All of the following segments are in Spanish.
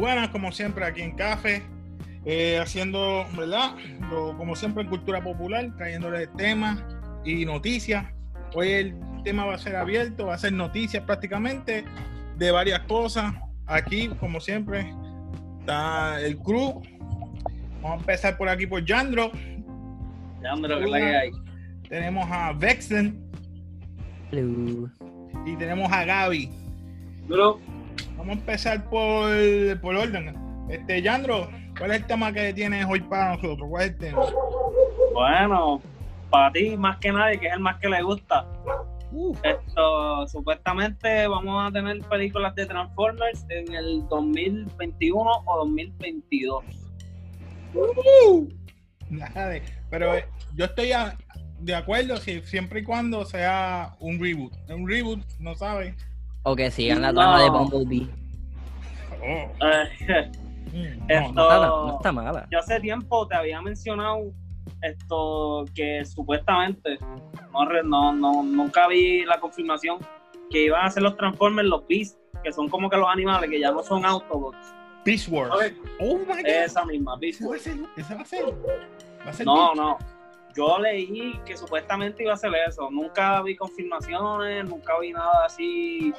buenas como siempre aquí en Café, eh, haciendo, ¿verdad? Lo- como siempre en Cultura Popular, trayéndole temas y noticias. Hoy el tema va a ser abierto, va a ser noticias prácticamente de varias cosas. Aquí, como siempre, está el crew. Vamos a empezar por aquí por Yandro. Es la que hay. Tenemos a Vexen Hello. y tenemos a Gaby. Duro. Vamos a empezar por, por orden. Este, Yandro, ¿cuál es el tema que tienes hoy para nosotros? ¿Cuál es el tema? Bueno, para ti más que nadie, que es el más que le gusta. Esto, supuestamente vamos a tener películas de Transformers en el 2021 o 2022. nada de- pero eh, yo estoy a- de acuerdo si, siempre y cuando sea un reboot. Un reboot, no sabes. O que sigan la No. trama de Bumblebee. Oh, Eh, mm, Esto- no, No está, no está mala. yo hace tiempo te había mencionado esto que supuestamente no, no, no nunca vi la confirmación que iban a ser los Transformers los Beasts que son como que los animales que ya no son Autobots Beast Wars. Oh my god. esa misma Beast ¿Ese va a Wars. ¿Ese va a ser? ¿Va a ser no Beast? no yo leí que supuestamente iba a ser eso nunca vi confirmaciones nunca vi nada así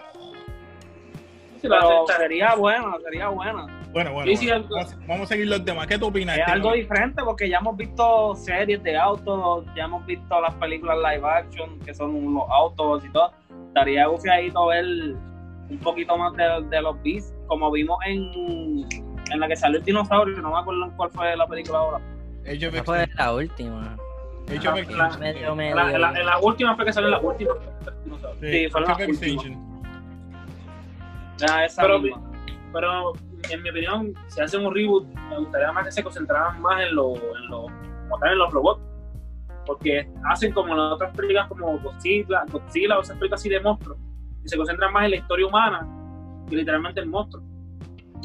pero sería buena sería buena Bueno, bueno. Sí, bueno. Vamos, a- vamos a seguir los demás. ¿Qué tú opinas? Es Este, algo diferente porque ya hemos visto series de autos, ya hemos visto las películas live action que son los autos y todo. Estaría gufiadito ver un poquito más de, de los beats, como vimos en, en la que salió el dinosaurio, no me acuerdo en cuál fue la película ahora. Esa fue la última. Age of la- Extinction. Medio, medio. La, la, en la última fue que salió la última. Sí, fue Age la última. Esa Pero, misma. pero en mi opinión, si hacen un reboot, me gustaría más que se concentraran más en los en lo, como tal, en los robots. Porque hacen como las otras películas como Godzilla, Godzilla o esas películas así de monstruos. Y se concentran más en la historia humana que literalmente el monstruo.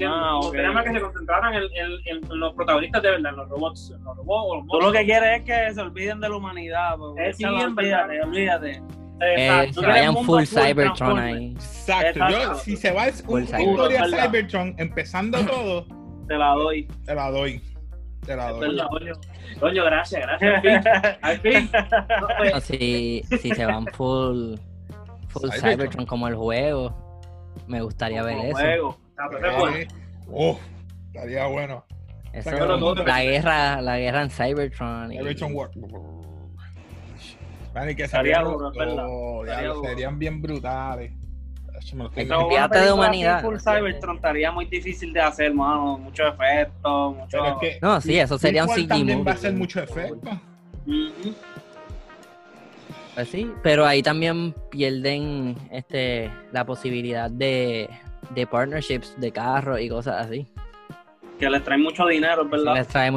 Ah, Me ok. gustaría más que se concentraran en, en- en los protagonistas de verdad, en los robots. En los robots o los Tú monstruos. lo que quieres es que se olviden de la humanidad. sí, verdad. olvídate, olvídate. Eh, Exacto. se tú vayan full full Cybertron ahí. Exacto. Yo, si se va una Cybertron. historia. Cybertron, empezando todo, Te la doy. te la doy. Te la doy. Coño, gracias, gracias. Al fin. Al fin. No, pues, No, si, si se van full, full Cybertron. Cybertron. como el juego, me gustaría ver Como eso. juego. Está perfecto. Eh, Oh, estaría bueno. Eso, todo. la guerra, la guerra en Cybertron. y- Cybertron War. Vale, que Estaría serían, duro, ya duro. serían bien brutales. Olvídate de humanidad. Full Cybertron estaría muy difícil de hacer, mano. Muchos efectos, mucho. Pero es que No, sí, eso sería un CG también va a ser mucho efecto. Pues sí, pero ahí también pierden este la posibilidad de, de partnerships de carros y cosas así. Que les trae mucho dinero, verdad. les trae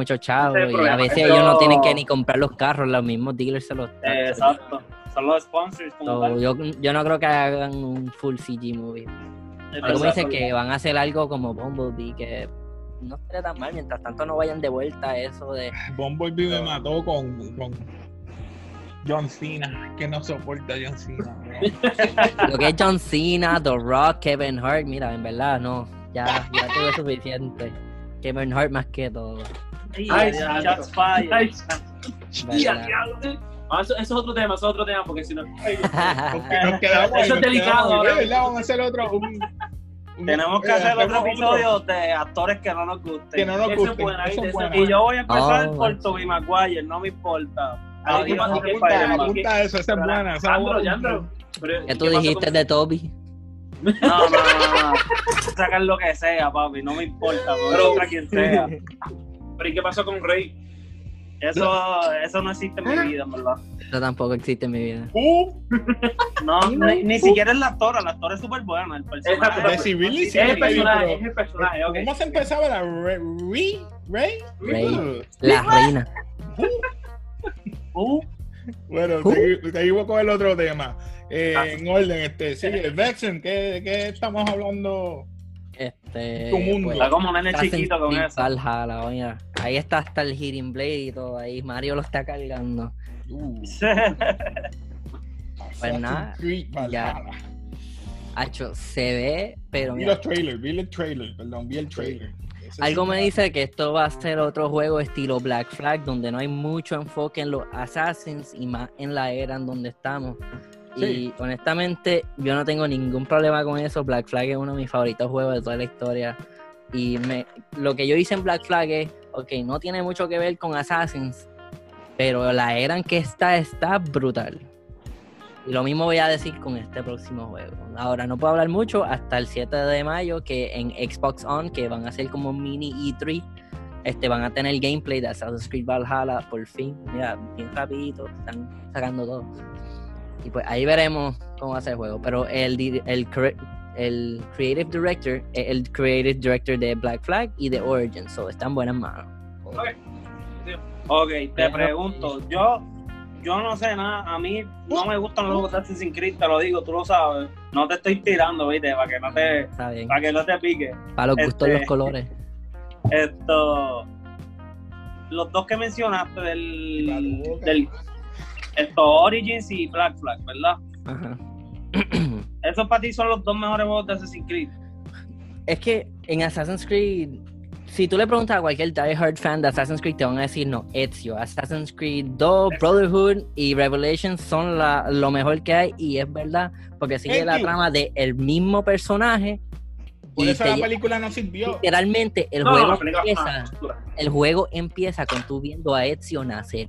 es el y a veces pero- ellos no tienen que ni comprar los carros, los mismos dealers se los Eh, exacto. Son los sponsors como So, tal. yo, yo no creo que hagan un full CG movie. Pero dicen que van a hacer algo como Bumblebee, que no estaría tan mal, mientras tanto no vayan de vuelta a eso de... Bumblebee me mató con, con John Cena, que no soporta John Cena. Lo que es John Cena, The Rock, Kevin Hart, mira, en verdad no, ya, ya tuve suficiente. Kevin Hart más que todo. Ay, Ay, shots eh. Ah, eso, eso es otro tema, eso es otro tema, porque si no. ay, Porque nos quedamos Eso es delicado quedamos, ahora. ¿verdad? Vamos a hacer otro. un- un- Tenemos que eh, hacer otro episodio de actores que no nos gusten. Que no nos gusten. buena, eso buena. Y yo voy a empezar Oh, por. Tobey Maguire, no me importa. Apunta, eso, esa es buena. ¿Qué ¿y tú dijiste de Toby? No, no, no, no. Sacar lo que sea, papi, no me importa, Pero- pero contra quien sea. Pero ¿y qué pasó con Rey? Eso, eso no existe en mi vida, verdad. Eso tampoco existe en mi vida. Uh, No, ni, ni siquiera es la actora, la actora es súper buena, el personaje. Es el personaje, es el personaje. ¿Cómo se empezaba la Rey? Rey? Rey? Rey. La reina. Uh, Bueno, Uh. segui- seguimos con el otro tema. Eh, Ah. en orden, este, sigue. Vexen, ¿qué, ¿qué estamos hablando? Este, Tu mundo. está como nene chiquito con eso. Ahí está hasta el Hitting Blade y todo. Ahí Mario lo está cargando. Uh, Pues nada, ya. Hacho, se ve, pero Vi mira, los trailers, vi el trailer, perdón, vi el trailer. Algo me dice que esto va a ser otro juego estilo Black Flag, donde no hay mucho enfoque en los assassins y más en la era en donde estamos. Sí. Y honestamente, yo no tengo ningún problema con eso. Black Flag es uno de mis favoritos juegos de toda la historia. Y me, lo que yo hice en Black Flag es, ok, no tiene mucho que ver con Assassins, pero la era en que está está brutal. Y lo mismo voy a decir con este próximo juego. Ahora no puedo hablar mucho hasta el 7 de mayo que en Xbox On, que van a ser como mini E3, este, van a tener gameplay de Assassin's Creed Valhalla por fin. Mira, bien rapidito, están sacando todo. Y pues ahí veremos cómo va a ser el juego. Pero el, el, el Creative Director es el Creative Director de Black Flag y de Origin, so está en buenas manos. Ok, te pregunto, yo yo no sé nada, a mí no me gustan los juegos de Assassin's Creed, te lo digo, tú lo sabes. No te estoy tirando, viste, para que no te, para que no te pique. Para los gustos este- los colores. Esto, los dos que mencionaste del, del esto, Origins y Black Flag, ¿verdad? Ajá. Esos para ti son los dos mejores juegos de Assassin's Creed. Es que en Assassin's Creed, si tú le preguntas a cualquier diehard fan de Assassin's Creed, te van a decir no, Ezio, Assassin's Creed 2, Brotherhood y Revelations son la- lo mejor que hay y es verdad, porque sigue la trama del el mismo personaje Por y eso te la película no sirvió. literalmente el No, juego empieza, el juego empieza con tú viendo a Ezio nacer.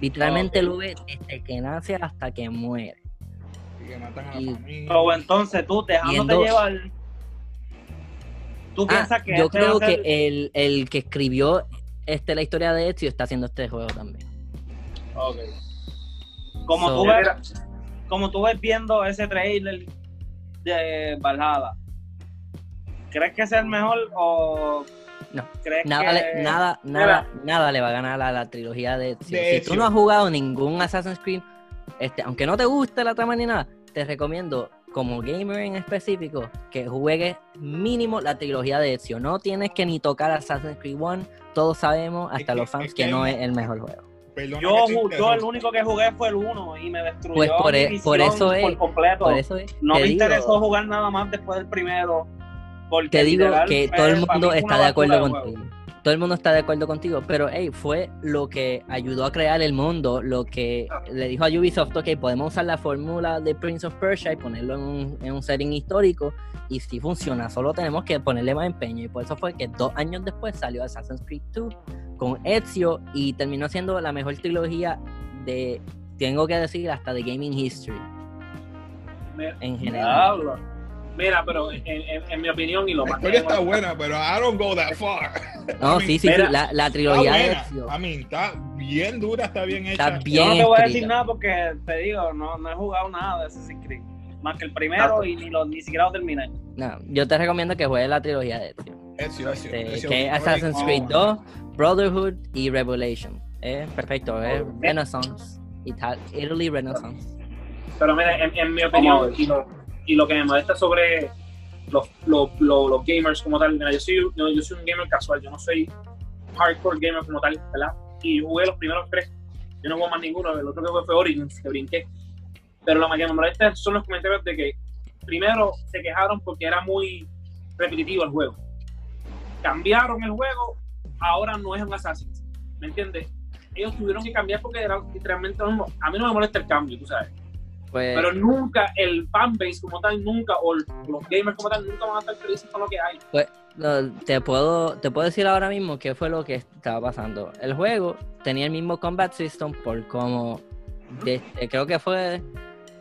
Literalmente lo ves desde que nace hasta que muere. Y que matan a la Y- familia. Pero entonces tú, dejándote llevar, tú Ah, que yo este creo que el, el que escribió este, la historia de Ezio está haciendo este juego también. Ok. Como, So- tú ves, como tú ves viendo ese trailer de Valhalla, ¿crees que es el mejor o No. crees Nada, que le, nada, nada, nada le va a ganar a la trilogía de Ezio. De si Ezio. tú no has jugado ningún Assassin's Creed, este, aunque no te guste la trama ni nada, te recomiendo, como gamer en específico, que juegues mínimo la trilogía de Ezio. No tienes que ni tocar Assassin's Creed 1, todos sabemos, hasta que- los fans, es que, que no es el mejor juego. Perdona yo, yo el único que jugué fue el 1 y me destruyó Pues por mi e- por eso es- por completo. Por eso es- no te me digo- interesó jugar nada más después del primero. Porque te digo literal que todo el mundo está de acuerdo contigo. Todo el mundo está de acuerdo contigo, pero hey, fue lo que ayudó a crear el mundo, lo que le dijo a Ubisoft, ok, podemos usar la fórmula de Prince of Persia y ponerlo en un, en un setting histórico, y si funciona, solo tenemos que ponerle más empeño, y por eso fue que dos años después salió Assassin's Creed 2 con Ezio, y terminó siendo la mejor trilogía de, tengo que decir, hasta de Gaming History, Mira, en general. Mira, pero en, en- en mi opinión, y lo La más que historia está buena, pero I don't go that far. No, I mean, sí, sí, mira, la, la Está trilogía de buena. Ezio. I mean, está bien dura, está bien hecha. Está Yo no te voy a decir nada porque te digo, no, no he jugado nada de Assassin's Creed. Más que el primero y ni, lo, ni siquiera lo terminé. No, yo te recomiendo que juegues la trilogía de Ezio. Ezio, Ezio, Este, Ezio, que es Ezio, Assassin's oh. Creed 2, Brotherhood y Revelation. Es perfecto, es Oh, Renaissance. Ital- Italy Renaissance. Pero mira, en, en mi opinión, y lo que me molesta sobre los, los, los, gamers como tal, yo soy, yo, yo soy un gamer casual, yo no soy hardcore gamer como tal, ¿verdad? Y jugué los primeros tres, yo no jugué más ninguno, el otro que jugué fue Origins, que brinqué. Pero lo que me molesta son los comentarios de que primero se quejaron porque era muy repetitivo el juego. Cambiaron el juego, ahora no es un Assassin's, ¿me entiendes? Ellos tuvieron que cambiar porque era literalmente lo mismo. A mí no me molesta el cambio, tú sabes. Pues, Pero nunca el fanbase como tal, nunca, o los gamers como tal, nunca van a estar felices con lo que hay. no, te, puedo, te puedo decir ahora mismo qué fue lo que estaba pasando. El juego tenía el mismo combat system por como, desde, creo que fue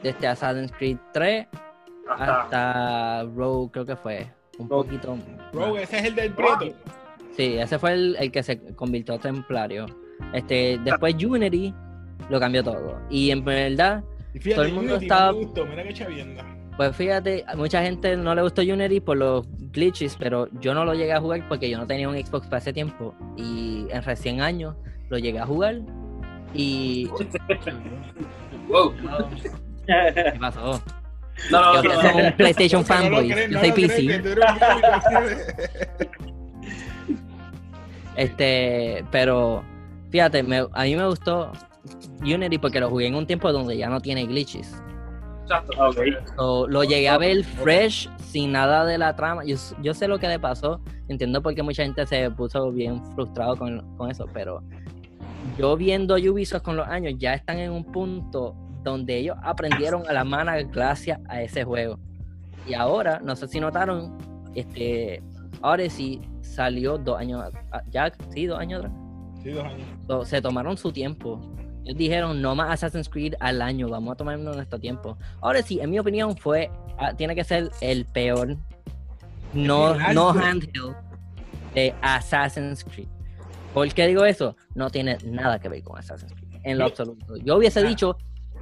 desde Assassin's Creed 3 Hasta, hasta Rogue, creo que fue. Un Rogue. poquito. Más. ese es el del Prieto. Sí, ese fue el, el que se convirtió en templario. Este, después Unity lo cambió todo. Y en verdad, Y fíjate, Todo el mundo Unity estaba- no me gustó, mira qué chavienda. pues fíjate, a mucha gente no le gustó Unity por los glitches, pero yo no lo llegué a jugar porque yo no tenía un Xbox para ese tiempo. Y en recién años lo llegué a jugar. Y. wow. ¿Qué pasó? No, no, Que no, un PlayStation no fanboy. Yo soy PC. Este, pero fíjate, me- a mí me gustó Unity porque lo jugué en un tiempo donde ya no tiene glitches. Exacto. Ok. So, lo llegué a ver fresh, sin nada de la trama. Yo, yo sé lo que le pasó. Entiendo por qué mucha gente se puso bien frustrado con, con eso, pero yo viendo Ubisoft con los años, ya están en un punto donde ellos aprendieron a la mano gracias a ese juego. Y ahora, no sé si notaron, este Odyssey salió dos años, ya, sí, dos años atrás. Sí, dos años. So, se tomaron su tiempo. Ellos dijeron, no más Assassin's Creed al año, vamos a tomarnos nuestro tiempo. Ahora sí, en mi opinión, fue, ah, tiene que ser el peor no, no handheld de Assassin's Creed. ¿Por qué digo eso? No tiene nada que ver con Assassin's Creed, en lo absoluto. Yo hubiese Ah. dicho,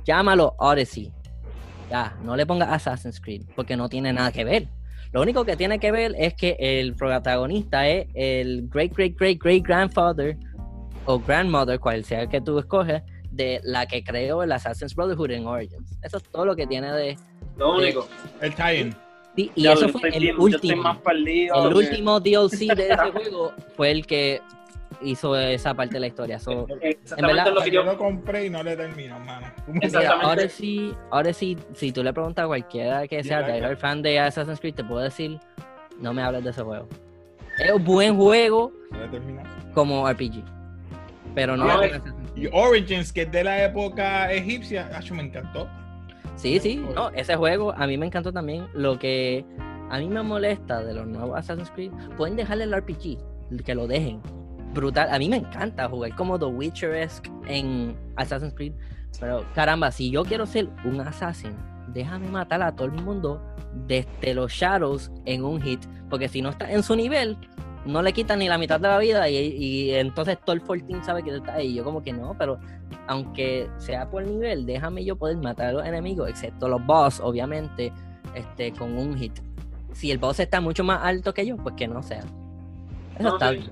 llámalo Odyssey. Ya, no le ponga Assassin's Creed, porque no tiene nada que ver. Lo único que tiene que ver es que el protagonista es el great, great, great, great grandfather o grandmother, cual sea que tú escoges, de la que creó el Assassin's Brotherhood en Origins. Eso es todo lo que tiene de... Lo único. El tie-in. sí, y Ya, eso fue el bien- último. más perdido. El último DLC de ese juego fue el que hizo esa parte de la historia. So, Exactamente verdad, lo que Yo yo. lo compré y no le termino, mano. mira, ahora sí, ahora sí, si tú le preguntas a cualquiera que sea Yeah, diehard fan de Assassin's Creed, te puedo decir, no me hables de ese juego. Es un buen juego como RPG, pero no, es Y. Origins, que es de la época egipcia, acho, me encantó. Sí, sí, no, ese juego a mí me encantó también. Lo que a mí me molesta de los nuevos Assassin's Creed, pueden dejarle el RPG, que lo dejen. Brutal, a mí me encanta jugar como The Witcher-esque en Assassin's Creed, pero caramba, si yo quiero ser un assassin, déjame matar a todo el mundo desde los Shadows en un hit, porque si no está en su nivel, no le quitan ni la mitad de la vida y, y entonces todo el 14 sabe que tú estás ahí. Yo como que no, pero aunque sea por nivel, déjame yo poder matar a los enemigos, excepto los boss, obviamente, este, con un hit. Si el boss está mucho más alto que yo, pues que no sea. Eso No, está sí, bien.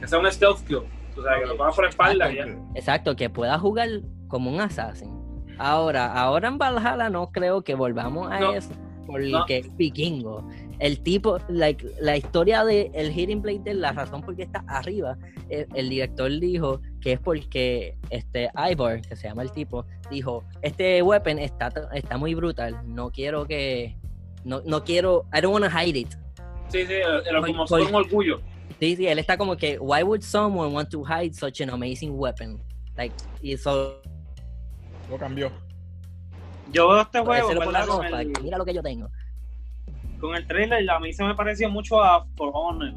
Que sea un stealth kill. O sea, que lo pongas por la espalda y ya. Exacto, que pueda jugar como un assassin. Ahora, ahora en Valhalla no creo que volvamos a No. eso, porque No. es vikingo. El tipo, like, la historia de el Hidden Blade, de la razón por qué está arriba, el, el director dijo que es porque este Ivor, que se llama el tipo, dijo, este weapon está, está muy brutal, no quiero que, no, no quiero, I don't want to hide it. Sí, sí, el, como Por- un orgullo. Sí, sí, él está como que, why would someone want to hide such an amazing weapon? Like, y so, Lo cambió. Yo veo este juego, mira lo que yo tengo. Con el trailer, a mí se me pareció mucho a For Honor.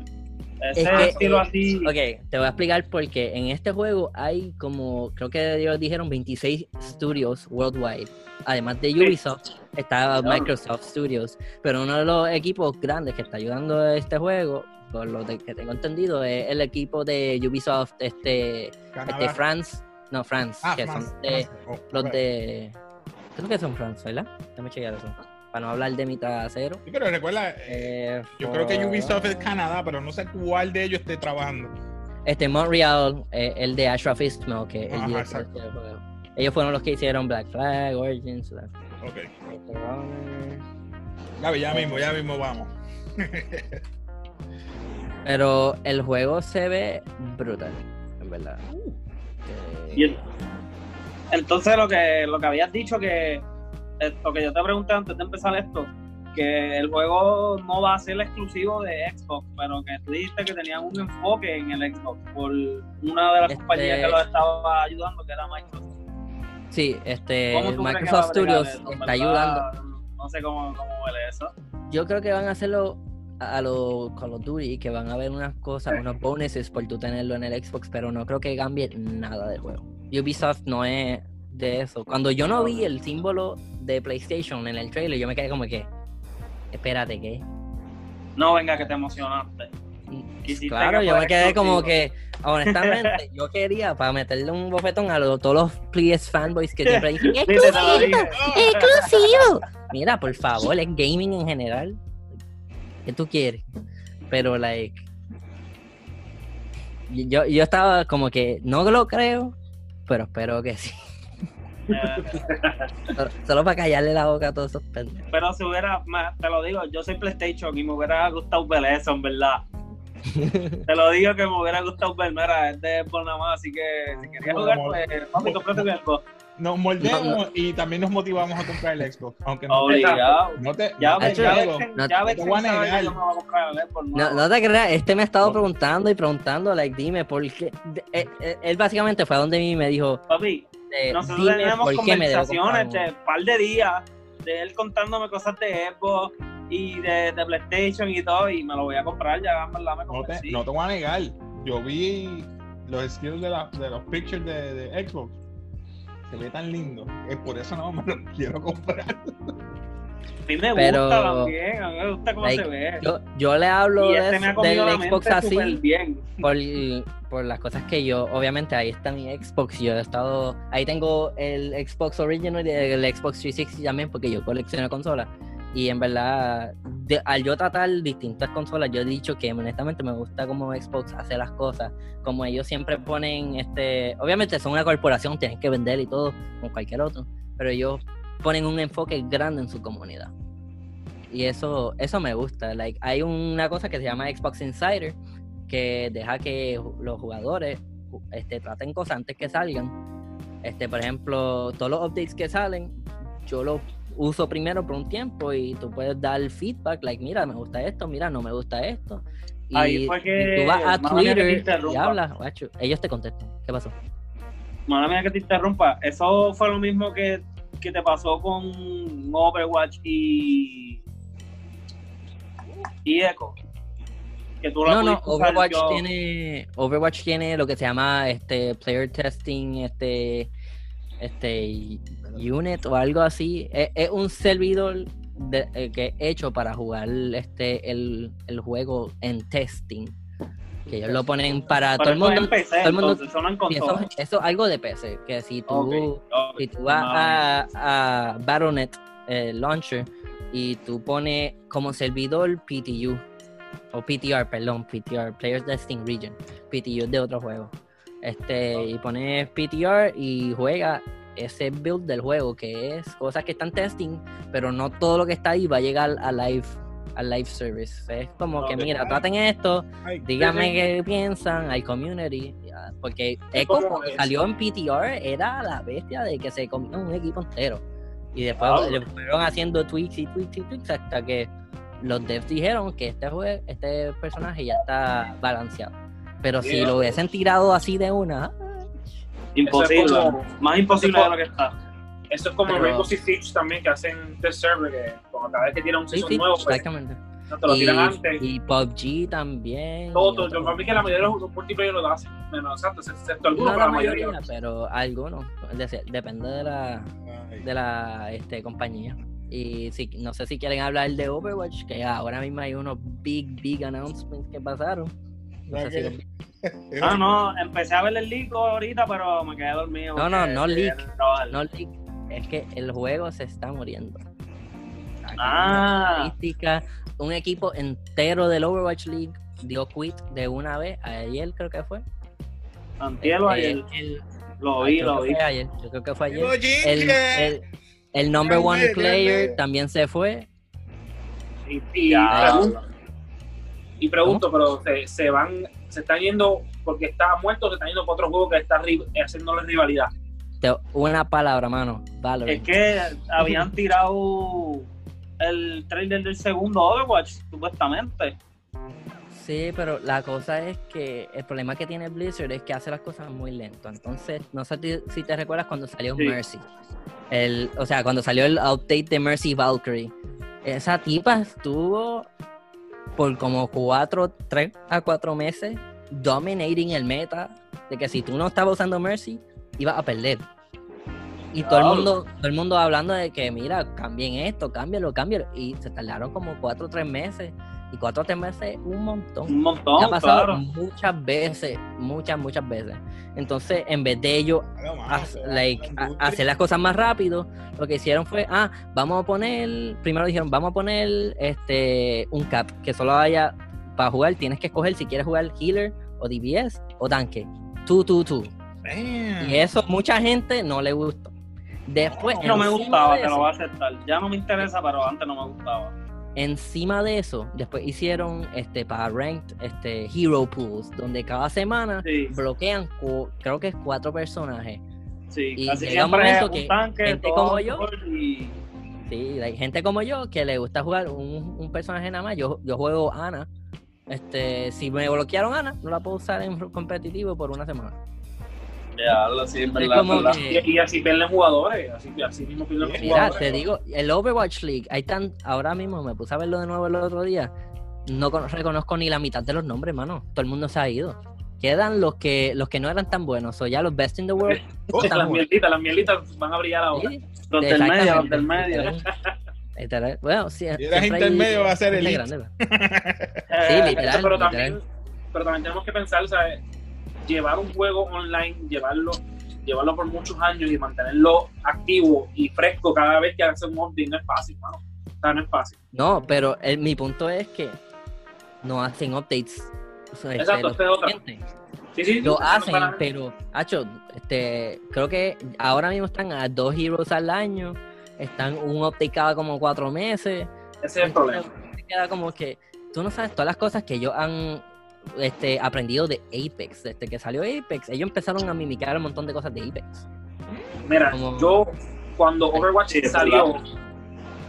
Ese Es que, estilo eh, así. Ok, te voy a explicar por qué. En este juego hay como, creo que ellos dijeron 26 studios worldwide. Además de Ubisoft, está. Microsoft Studios. Pero uno de los equipos grandes que está ayudando a este juego, por lo de- que tengo entendido, es el equipo de Ubisoft, este, este France, no, France, Ah, que France, son de, France. Oh, los de, creo que son France, ¿verdad? Déjame chequear eso. Para no hablar de mi trasero. Sí, pero recuerda, eh, Eh, yo creo que Ubisoft es Canadá, pero no sé cuál de ellos esté trabajando. Este Montreal, eh, el de Ashraf Ismail, que es el Ajá, director exacto. del juego. Ellos fueron los que hicieron Black Flag, Origins, la- Ok. este Runner. Gaby, ya mismo, ya mismo vamos. Pero el juego se ve brutal, en verdad. Eh, Y el- entonces lo que lo que habías dicho que lo que yo te pregunté antes de empezar esto que el juego no va a ser exclusivo de Xbox pero que tú dijiste que tenían un enfoque en el Xbox por una de las Este- compañías que lo estaba ayudando que era Microsoft sí, este ¿Cómo tú crees que Microsoft Studios eso, está ayudando. no sé cómo, cómo huele eso Yo creo que van a hacerlo a, a los Call of Duty, que van a haber unas cosas, unos bonuses por tú tenerlo en el Xbox, pero no creo que cambie nada del juego. Ubisoft no es de eso. Cuando yo no vi el símbolo de PlayStation en el trailer, yo me quedé como que, espérate, ¿qué? no venga que te emocionaste Quisiste Claro, yo me quedé como que, honestamente, yo quería para meterle un bofetón a los- todos los PS fanboys que siempre dicen, exclusivo, exclusivo. Mira, por favor, es gaming en general. ¿Qué tú quieres? Pero, like, yo, yo estaba como que, no lo creo, pero espero que sí. Solo, solo para callarle la boca a todos esos pendejos. Pero si hubiera, te lo digo, yo soy PlayStation y me hubiera gustado ver eso, en verdad. Te lo digo que me hubiera gustado ver, mira, es de por nada más, así que si querías jugar, pues, papi, cómprate un Xbox. nos mordemos y también nos motivamos a comprar el Xbox. Aunque no te, Obligado. no te, Ya no te ya ves, no- ya ves no te No, no creas, este me ha estado No. preguntando y preguntando, like, dime por qué. de- eh, eh, él básicamente fue a donde mí me dijo, Papi, eh, nosotros dime tenemos por conversaciones de par de días de él contándome cosas de Xbox y de, de PlayStation y todo, y me lo voy a comprar, ya en verdad me No te, no te voy a negar. Yo vi los skills de, la- de los pictures de, de Xbox. Se ve tan lindo. Es por eso no me lo quiero comprar. A mí me Pero, gusta también, a mí me gusta cómo like, se ve. Yo, yo le hablo de este eso- la del Xbox así bien. por, por las cosas que yo, obviamente ahí está mi Xbox, yo he estado, ahí tengo el Xbox Original y el Xbox 360 también porque yo colecciono consolas y en verdad, de- al yo tratar distintas consolas, yo he dicho que honestamente me gusta cómo Xbox hace las cosas, como ellos siempre ponen, este, obviamente son una corporación, tienen que vender y todo, como cualquier otro, pero ellos ponen un enfoque grande en su comunidad. Y eso, eso me gusta. Like, hay una cosa que se llama Xbox Insider, que deja que los jugadores ju- este, traten cosas antes que salgan. Este, por ejemplo, todos los updates que salen, yo los uso primero por un tiempo y tú puedes dar feedback, like, mira, me gusta esto, mira, no me gusta esto. Y, Ahí fue y que- tú vas a Twitter y hablas, guacho, ellos te contestan. ¿Qué pasó? Mala mía que te interrumpa, eso fue lo mismo que, que te pasó con Overwatch y. y Echo. Que tú la No, no, Overwatch yo- tiene Overwatch tiene lo que se llama este player testing, este este unit o algo así. Es, es un servidor de- eh, que es hecho para jugar este el, el juego en testing. Que ellos lo ponen para Pero todo el mundo. en PC, todo el mundo- entonces, eso es algo de PC. Que si tú, si tú vas No, a, a Battle.net eh, Launcher y tú pones como servidor PTU o PTR, perdón, PTR, Players Testing Region, PTU es de otro juego. Este, y pones PTR y juega ese build del juego, que es cosas que están testing, pero no todo lo que está ahí va a llegar a live, a live service. Es como que, mira, traten esto, Ay, díganme qué piensan, hay community, ya, porque Echo como cuando es. salió en PTR era la bestia de que se comió un equipo entero. Y después le fueron haciendo tweaks y tweaks y tweaks hasta que los devs dijeron que este jue- este personaje ya está balanceado. Pero si lo hubiesen tirado así de una, Imposible. Es como- Más imposible de es lo que está. Eso es como Pero- Rainbow Six Siege también, que hacen test server, que como cada vez que tiran un sí, season sí, nuevo, pues exactamente. no te lo Y, tiran antes. y PUBG también. todo, todo. Yo para mí que la mayoría de los multiplayer lo hacen, menos exacto, excepto algunos, No pero la mayoría. mayoría, pero algunos. Es decir, depende de la, de la este, compañía. Y si, no sé si quieren hablar de Overwatch, que ahora mismo hay unos big, big announcements que pasaron. No, sé si. Ah, no, empecé a ver el leak ahorita, pero me quedé dormido. No, no, no leak. no, leak, es que el juego se está muriendo. Aquí Ah. estadística, un equipo entero del Overwatch League dio quit de una vez. Ayer creo que fue. Antielo Eh, ayer. el- Lo vi, creo lo vi. ayer. Yo creo que fue ayer. El, el, el number one player también se fue. Y, pregunto, y pregunto, pero se, se van, se están yendo porque está muerto, se están yendo por otro juego que está ri- haciéndole rivalidad. Una palabra, mano. Es que habían tirado el trailer del segundo Overwatch, supuestamente. Sí, pero la cosa es que el problema que tiene Blizzard es que hace las cosas muy lento. Entonces, no sé si te recuerdas cuando salió Sí. Mercy. El, o sea, cuando salió el update de Mercy Valkyrie. Esa tipa estuvo por como cuatro, tres a cuatro meses dominating el meta de que si tú no estabas usando Mercy, ibas a perder. Y todo el mundo, todo el mundo hablando de que mira, cambien esto, cámbialo, cámbialo. Y se tardaron como cuatro o tres meses. Y cuatro o tres meses un montón. Un montón, ha pasado claro. muchas veces, muchas, muchas veces. Entonces, en vez de ellos Claro, mano, ha- se va like, la a- industria. hacer las cosas más rápido, lo que hicieron fue, ah, vamos a poner, primero dijeron, vamos a poner este un cap, que solo haya, para jugar tienes que escoger si quieres jugar healer o DBS o tanque. Tú, tú, tú. Damn. Y eso mucha gente no le gustó. Después, No me gustaba, te lo voy a aceptar. Ya no me interesa, pero antes no me gustaba. Encima de eso, después hicieron este para ranked este hero pools, donde cada semana Sí. bloquean creo que es cuatro personajes Sí, Y casi llega un momento que tanque, gente como yo- y- Sí, hay gente como yo que le gusta jugar un, un personaje nada más. Yo, yo juego Ana. Este, si me bloquearon Ana, no la puedo usar en competitivo por una semana. Ya, lo sí, es Es verdad, como verdad. que- Y, y así pierden jugadores, así, así mismo pierden Mira, jugadores. te digo, el Overwatch League, hay tan, ahora mismo me puse a verlo de nuevo el otro día. No cono- reconozco ni la mitad de los nombres, mano. Todo el mundo se ha ido. Quedan los que los que no eran tan buenos. O ya los best in the world. Oh, las jugando. mielitas, las mielitas van a brillar ahora. Sí, Los del medio, los del medio. Literal. Bueno, sí, Si hay intermedio, va a ser ¿verdad? Eh, Sí, literal, pero, literal. También, pero también tenemos que pensar, ¿sabes? Llevar un juego online, llevarlo, llevarlo por muchos años y mantenerlo activo y fresco cada vez que hace un update no es fácil, mano. O sea, no es fácil. No, pero el- mi punto es que no hacen updates. O sea, este, Exacto, esta es otra. Sí, sí, Lo hacen, pero, hacho, este, creo que ahora mismo están a dos heroes al año, están un update cada como cuatro meses. Ese es el problema. Queda como que tú no sabes todas las cosas que ellos han este, aprendido de Apex. Desde que salió Apex, ellos empezaron a mimicar un montón de cosas de Apex. Mira, Como- yo cuando Overwatch salió,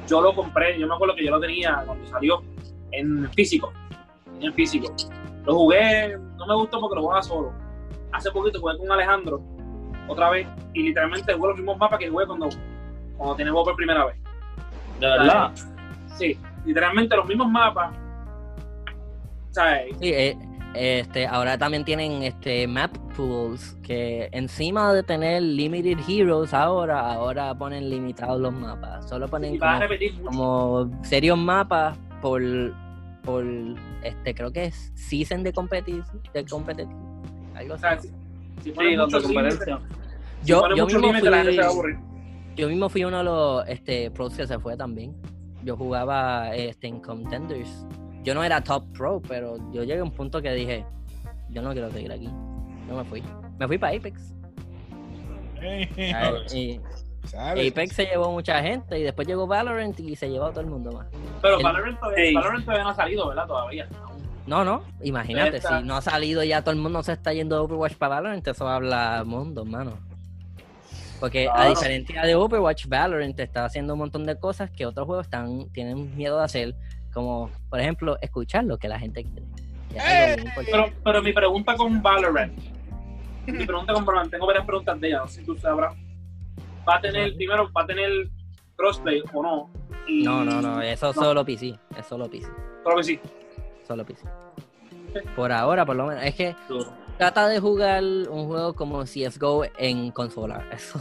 yo lo compré, yo me acuerdo que yo lo tenía cuando salió en físico, en físico. Lo jugué, no me gustó porque lo jugaba solo. Hace poquito jugué con Alejandro, otra vez, y literalmente jugué los mismos mapas que jugué cuando, cuando tenía por primera vez. De verdad. Sí, literalmente los mismos mapas. ¿Sabes? Sí, eh, este, ahora también tienen este map pools que encima de tener limited heroes ahora, ahora ponen limitados los mapas. Solo ponen como, serios mapas por, por este, creo que es season de competitive, de competitive, algo O así. sea, si, si Sí, competencia. si Yo, mismo fui, yo mismo fui uno de los este, pros que se fue también. Yo jugaba este, en Contenders. Yo no era top pro, pero yo llegué a un punto que dije, yo no quiero seguir aquí. No me fui. Me fui para Apex. Y ¿Sabes? Apex se llevó mucha gente y después llegó Valorant y se llevó a todo el mundo más. Pero El- Valorant todavía. Valorant todavía no ha salido, ¿verdad? Todavía. No, no, imagínate, si no ha salido ya todo el mundo se está yendo de Overwatch para Valorant, eso habla mundo, mano. Porque a diferencia de Overwatch, Valorant está haciendo un montón de cosas que otros juegos están, tienen miedo de hacer, como por ejemplo escuchar lo que la gente quiere. importante. Pero, pero mi pregunta con Valorant, mi pregunta con Valorant, tengo varias preguntas de ella, no sé si tú sabrás. ¿Va a tener, primero, va a tener crossplay o no? Y- No, no, no, eso es No. solo PC, es solo PC, que sí. solo PC. Por ahora, por lo menos, es que trata de jugar un juego como CSGO en consola. Eso.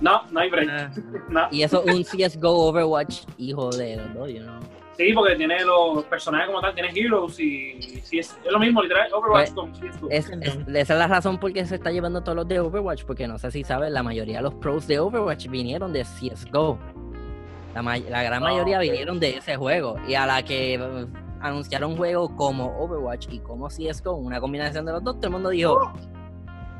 No, no hay break. Ah. No. y eso un CSGO Overwatch, hijo de los dos, you know. Sí, porque tiene los personajes como tal, tiene Heroes y sí, es, es lo mismo, literal, Overwatch Pues, con. Es, es- esa es la razón por qué se está llevando todos los de Overwatch, porque no sé si sabes, la mayoría de los pros de Overwatch vinieron de CSGO. La, ma- la gran Ah, mayoría vinieron de ese juego. Y a la que eh, anunciaron un juego como Overwatch y como CSGO, una combinación de los dos, todo el mundo dijo,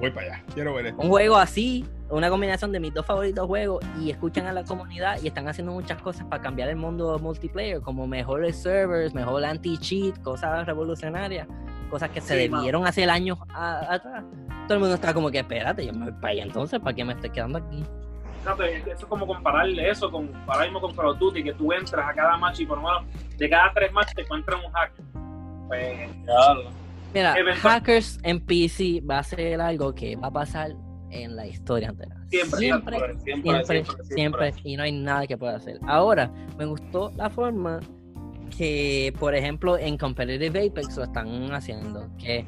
Voy para allá. Quiero ver esto. un juego así, una combinación de mis dos favoritos juegos, y escuchan a la comunidad y están haciendo muchas cosas para cambiar el mundo multiplayer, como mejores servers, mejor anti-cheat, cosas revolucionarias, cosas que se Sí, debieron hacer años a- atrás. Todo el mundo está como que, espérate, yo me voy para allá entonces, ¿para qué me estoy quedando aquí? Eso es como comparar eso con ahora mismo con Call of Duty, que tú entras a cada match y por lo menos de cada tres matches te encuentran un hacker. Pues, Mira, hackers en PC va a ser algo que va a pasar en la historia entera. Siempre, siempre, siempre, siempre, siempre, siempre, y no hay nada que pueda hacer. Ahora, me gustó la forma que, por ejemplo, en Competitive Apex lo están haciendo. Que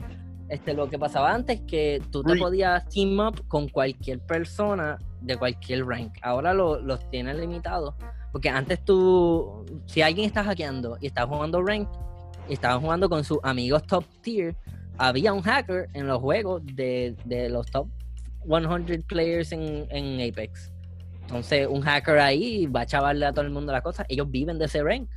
este, lo que pasaba antes que tú te Uy. podías team up con cualquier persona de cualquier rank. Ahora lo- los tienen limitados. Porque antes tú, si alguien está hackeando y está jugando rank y estaba jugando con sus amigos top tier, había un hacker en los juegos de, de los top 100 players en, en Apex. Entonces, un hacker ahí va a chavarle a todo el mundo las cosas. Ellos viven de ese rank.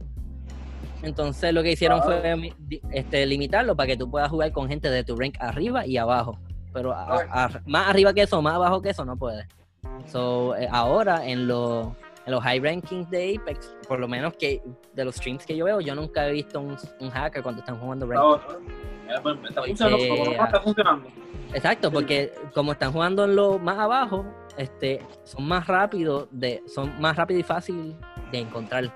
Entonces, lo que hicieron Ah. fue este, limitarlo para que tú puedas jugar con gente de tu rank arriba y abajo. Pero a- a- más arriba que eso, más abajo que eso, no puedes. So, eh, ahora, en los, en los high rankings de Apex, por lo menos que de los streams que yo veo, yo nunca he visto un, un hacker cuando están jugando rank. la otra. Está funcionando, Porque, por lo menos está funcionando. Exacto, porque como están jugando en lo más abajo, este, son más rápidos de, son más rápido y fácil de encontrar.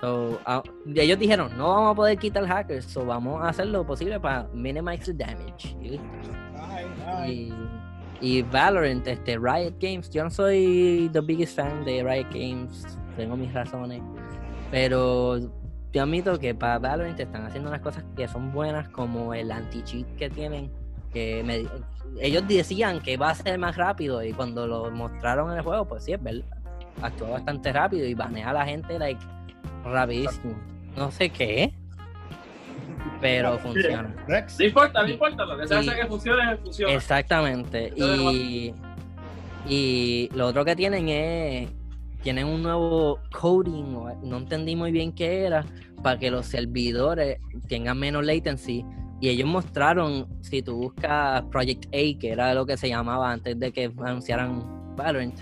So, ah, ellos dijeron, no vamos a poder quitar hackers, so vamos a hacer lo posible para minimize the damage. Y listo. Ay, ay. Y, y Valorant, este, Riot Games, yo no soy the biggest fan de Riot Games, tengo mis razones, pero yo admito que para Valorant están haciendo unas cosas que son buenas, como el anti-cheat que tienen, que me- ellos decían que va a ser más rápido y cuando lo mostraron en el juego, pues sí, es verdad, actuó bastante rápido y banea a la gente, like, rapidísimo. No sé qué, pero funciona. No importa, no importa, lo que se hace que funcione, funciona. Exactamente. Y, y lo otro que tienen es. Tienen un nuevo coding, no entendí muy bien qué era, para que los servidores tengan menos latency. Y ellos mostraron, si tú buscas Project A, que era lo que se llamaba antes de que anunciaran Valorant,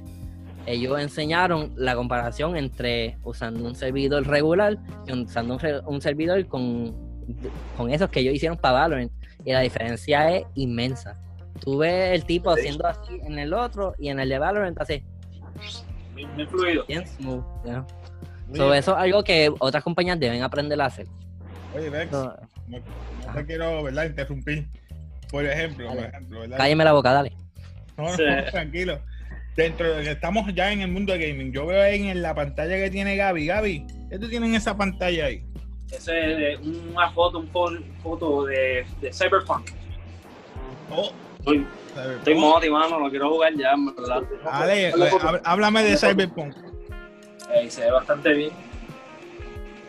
ellos enseñaron la comparación entre usando un servidor regular y usando un, un servidor con, con esos que ellos hicieron para Valorant. Y la diferencia es inmensa. Tú ves el tipo haciendo así en el otro y en el de Valorant así, Muy, muy fluido. bien smooth. ¿no? Oye, So, eso es algo que otras compañías deben aprender a hacer. Oye, So, no, no te quiero, ¿verdad? Interrumpir. Por ejemplo, por Dale. ejemplo, ¿verdad? cálleme la boca, dale. No, no, Sí. tranquilo. Dentro de que estamos ya en el mundo de gaming, yo veo ahí en la pantalla que tiene Gaby. Gaby, ¿qué tú tienes en esa pantalla ahí? Ese es una foto, un fo- foto de, de Cyberpunk. Oh, Estoy, estoy motivado, no quiero jugar ya, en verdad. Ale, háblame de Cyberpunk. Eh, se ve bastante bien.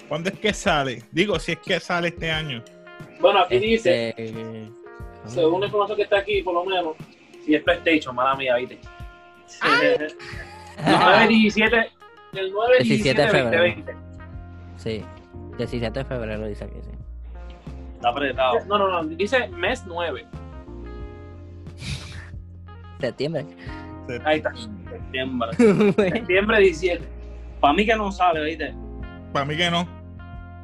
¿Cuándo es que sale? Digo, si es que sale este año. Bueno, aquí dice, Este, según la información que está aquí, por lo menos, si es PlayStation, mala mía, ¿viste? El 9-17, el 9 17 de febrero. 2020. Sí, 17 de febrero dice aquí, sí. Está apretado. No, no, no, dice mes 9. Septiembre. Ahí está. Septiembre. Septiembre 17. Para mí que no sale, ¿viste? Para mí que no.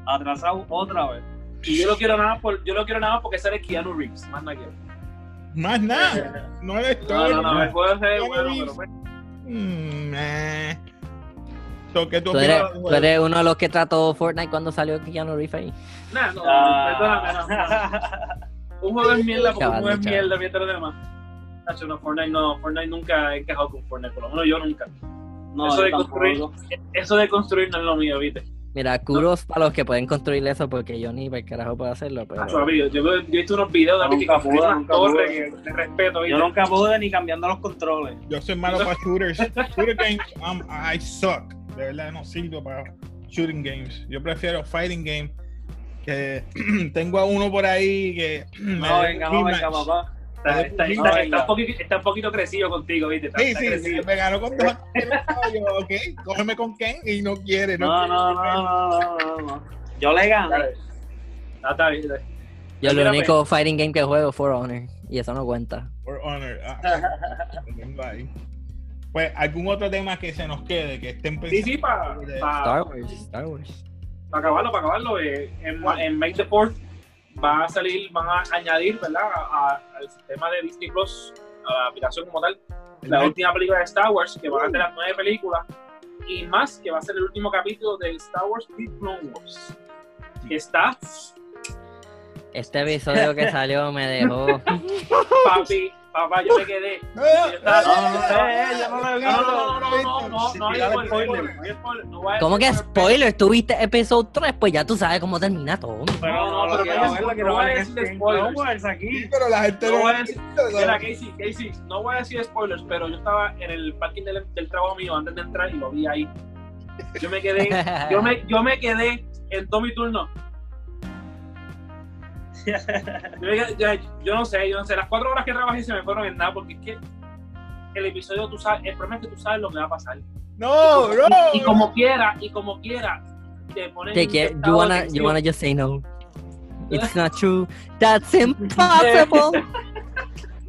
Atrasado otra vez. Y yo lo quiero nada por, yo lo quiero nada porque sale Keanu Reeves, más nada que. Más nada. No eres No, todo. no, no, se ve Keanu bueno, Reeves. pero bueno. Mm, eh. So, ¿qué tú ¿Tú eres, tú uno de los que trató Fortnite cuando salió Keanu Reeves ahí. Nah, no, Ah. perdóname, no, no. Un juego es mierda porque un juego es mierda mientras demás. Nacho, no, Fortnite no, Fortnite nunca ha encajado con Fortnite, por lo menos yo nunca. No, eso, yo de construir, eso de construir no es lo mío, ¿viste? Mira, kudos para los que pueden construir eso porque yo ni para el carajo puedo hacerlo, pero... Nacho, amigo, yo, yo he visto unos videos de que nunca construyen pude, una nunca torre pude. que de respeto, ¿viste? Yo nunca pude ni cambiando los controles. Yo soy malo para shooters. Shooter games, um, I suck. De verdad, no sirvo para shooting games. Yo prefiero fighting game. Que tengo a uno por ahí que. me No, venga, no, venga, papá. Está, está, No, está- venga. está un poquito, está un poquito crecido contigo, ¿viste? Está, Sí, está sí, crecido. me ganó con dos. Yo, ok, cógeme con Ken y no quiere. No, No, quiere. no, no, no, no, no. Yo le gané. Dale. Ah, está bien. Yo lo único fighting game que juego es For Honor y eso no cuenta. For honor. Ah. Pues, ¿algún otro tema que se nos quede? Que estén Sí, sí, para Star Wars, Star Wars. acabarlo, para acabarlo, eh, en, en May the 4th va a salir, van a añadir, ¿verdad? A- a- al sistema de Disney Plus, a la aplicación como tal, la última película de Star Wars, que van a ser las nueve películas, y más, que va a ser el último capítulo de Star Wars The Clone Wars. Que está, Este episodio que salió me dejó... papi, papá, yo me quedé. Ah, No, no, no No, no, no, no, no, no, no, hay spoiler, ¿Cómo que spoiler? ¿Tuviste episodio 3? Pues ya tú sabes cómo termina todo. Pero no, No, pero no, Clone spoilers. Aquí. pero la gente No no voy a lo ha decir- visto, Mira, ¿no? Casey, Casey, no voy a decir spoilers, pero yo estaba en el parking del, del trabajo mío antes de entrar y lo vi ahí. Yo me quedé, yo me, yo me quedé en todo mi turno. Yo, yo- yo no sé, yo no sé, las cuatro horas que trabajé se me fueron en nada porque es que el episodio, tú sabes, el problema es que tú sabes lo que va a pasar. No, no. Y como quiera, y como quiera, te ponen Te quiero- you wanna, you wanna just say no. It's not true. That's impossible.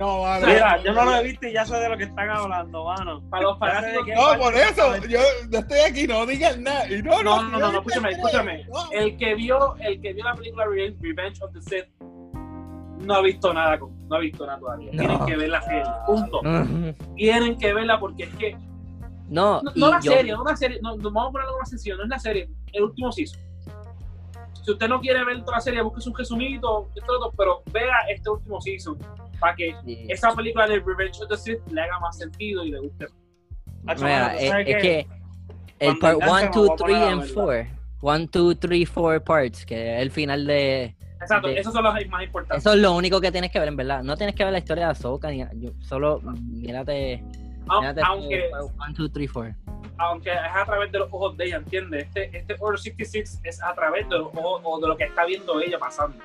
No, vale. Mira, yo no lo he visto y ya sé de lo que están hablando, mano. Para los fanáticos ¿De qué? No, por eso, yo estoy aquí, no digan nada. Y no, No, no, no, no, no, escúchame, escúchame. No. El que vio, el que vio la película Re- Revenge of the Sith no ha visto nada, con- no ha visto nada todavía. No. Tienen que ver la serie, punto. Tienen que verla porque es que No, no, la yo- serie, no la serie, no, no, vamos a ponerlo más sencillo, no es la serie, el último season. Si usted no quiere ver toda la serie, busque un resumito, esto, otro, pero vea este último season para que Sí. esa película de Revenge of the Sith le haga más sentido y le guste. Hacho, Mira, mano, ¿tú es, sabes es que el part enganche 1, me 2, voy a 3 poner a and verla. 4. 1, 2, 3, 4 parts, que es el final de... Exacto, De- esos son los más importantes. Eso es lo único que tienes que ver, en verdad. No tienes que ver la historia de Ahsoka, ni yo- solo mírate... Mírate aunque, 1, 2, 3, 4. aunque es a través de los ojos de ella, ¿entiendes? Este, este Order 66 es a través de los ojos o de lo que está viendo ella pasando.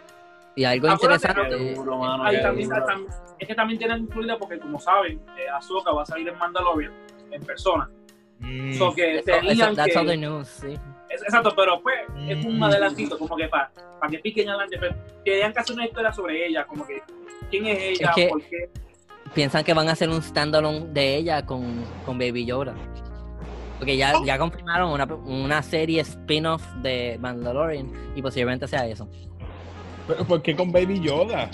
Y algo Acuérdate, interesante... Mano, Ahí también, es que también tienen incluida porque, como saben, eh, Ahsoka va a salir en Mandalorian en persona. Mm. So que Eso, tenían eso, that's que- all the news, sí. es- exacto, pero pues es un Mm. adelantito, como que para, para que piquen adelante. Pero tenían que hacer una historia sobre ella, como que quién es ella, Es que- por qué. Piensan que van a hacer un standalone de ella con, con Baby Yoda. Porque ya, ya confirmaron una, una serie spin-off de Mandalorian y posiblemente sea eso. Pero ¿por qué con Baby Yoda?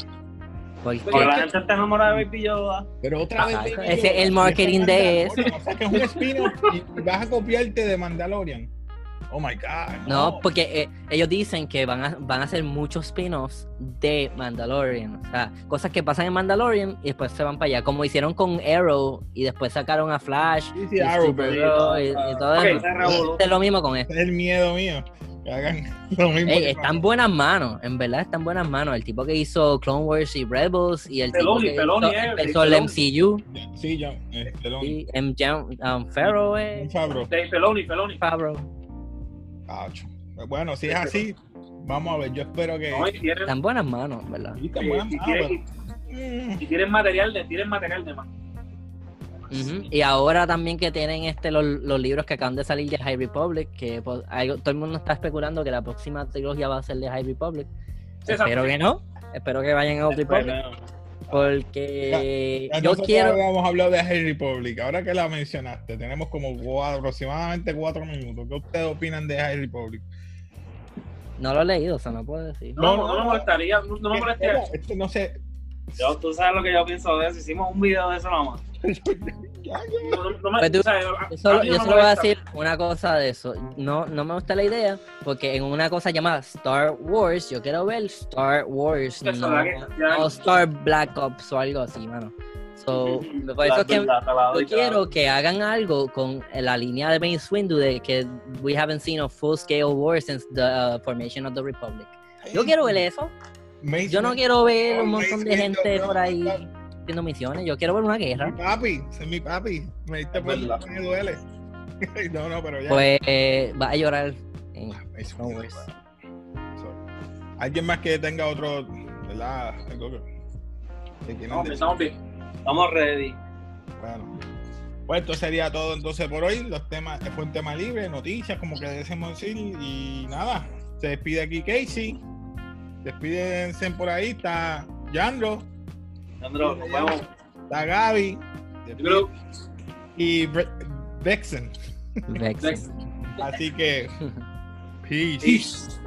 Porque la gente está enamorada de Baby Yoda. Pero otra vez. Ajá, Baby ese es Yoda. el marketing de es Mandalorian, O sea que es un spin-off y y vas a copiarte de Mandalorian. Oh my god. No, porque eh, ellos dicen que van a, van a hacer muchos spin-offs de Mandalorian. O sea, cosas que pasan en Mandalorian y después se van para allá. Como hicieron con Arrow y después sacaron a Flash Sí, sí, y Arrow, y, pero- y todo Ok, eso. Es lo mismo con esto. Es el miedo mío. Que hagan lo mismo. Ey, que está en buenas manos, en verdad está en buenas manos. El tipo que hizo Clone Wars y Rebels y el Peloni, tipo que Peloni, hizo- eh, empezó el Peloni. MCU Sí, ya. Este, lo- y MJ um, Farrow, eh, Feloni, Feloni. Favreau. Acho. Bueno, si es así, vamos a ver. Yo espero que. No, y tienen, Está en buenas manos, verdad. Sí, y tienen material de, tienen material de más. Ujú. Y ahora también que tienen este los, los libros que acaban de salir de High Republic, que pues, algo- todo el mundo está especulando que la próxima trilogía va a ser de High Republic. Sí. Espero que no. Espero que vayan a Old Republic. Porque Ya yo nosotros quiero. habíamos hablado de High Republic. Ahora que la mencionaste, tenemos como cuatro- aproximadamente cuatro minutos. ¿Qué ustedes opinan de High Republic? No lo he leído, o sea, no puedo decir. No, No, no, no, me molestaría, no, no me molestaría. Esto no sé. Yo, tú sabes lo que yo pienso de eso. Hicimos un video de eso nomás. Pues tú- o sea, a- Yo solo, yo voy a decir una cosa de eso. No, no me gusta la idea porque en una cosa llamada Star Wars, yo quiero ver Star Wars, Eso, no, Star Black Ops o algo así, mano. So, por La eso es que yo quiero que hagan algo con la línea de Mace Windu de que we haven't seen a full scale war since the uh, formation of the Republic. Yo quiero ver eso. Mace Yo no quiero ver Oh, un montón Mace de gente por ahí haciendo misiones. Yo quiero ver una Mi guerra. papi, ese es mi papi. Me diste por me duele. no, no, pero ya. Pues eh, va a llorar. en- Mace Star Windu, Wars. sorry. Alguien más que tenga otro, ¿verdad? Algo que, estamos bien. Estamos ready. Bueno, pues esto sería todo entonces por hoy. Los temas fue un tema libre, noticias, como que decimos decir. Y nada, se despide aquí Casey. Despídense por ahí. Está Yandro, Sandro, nos vemos. está Gaby Dímelo. y Bre- Vexen. Vexen. Así que, peace. Peace.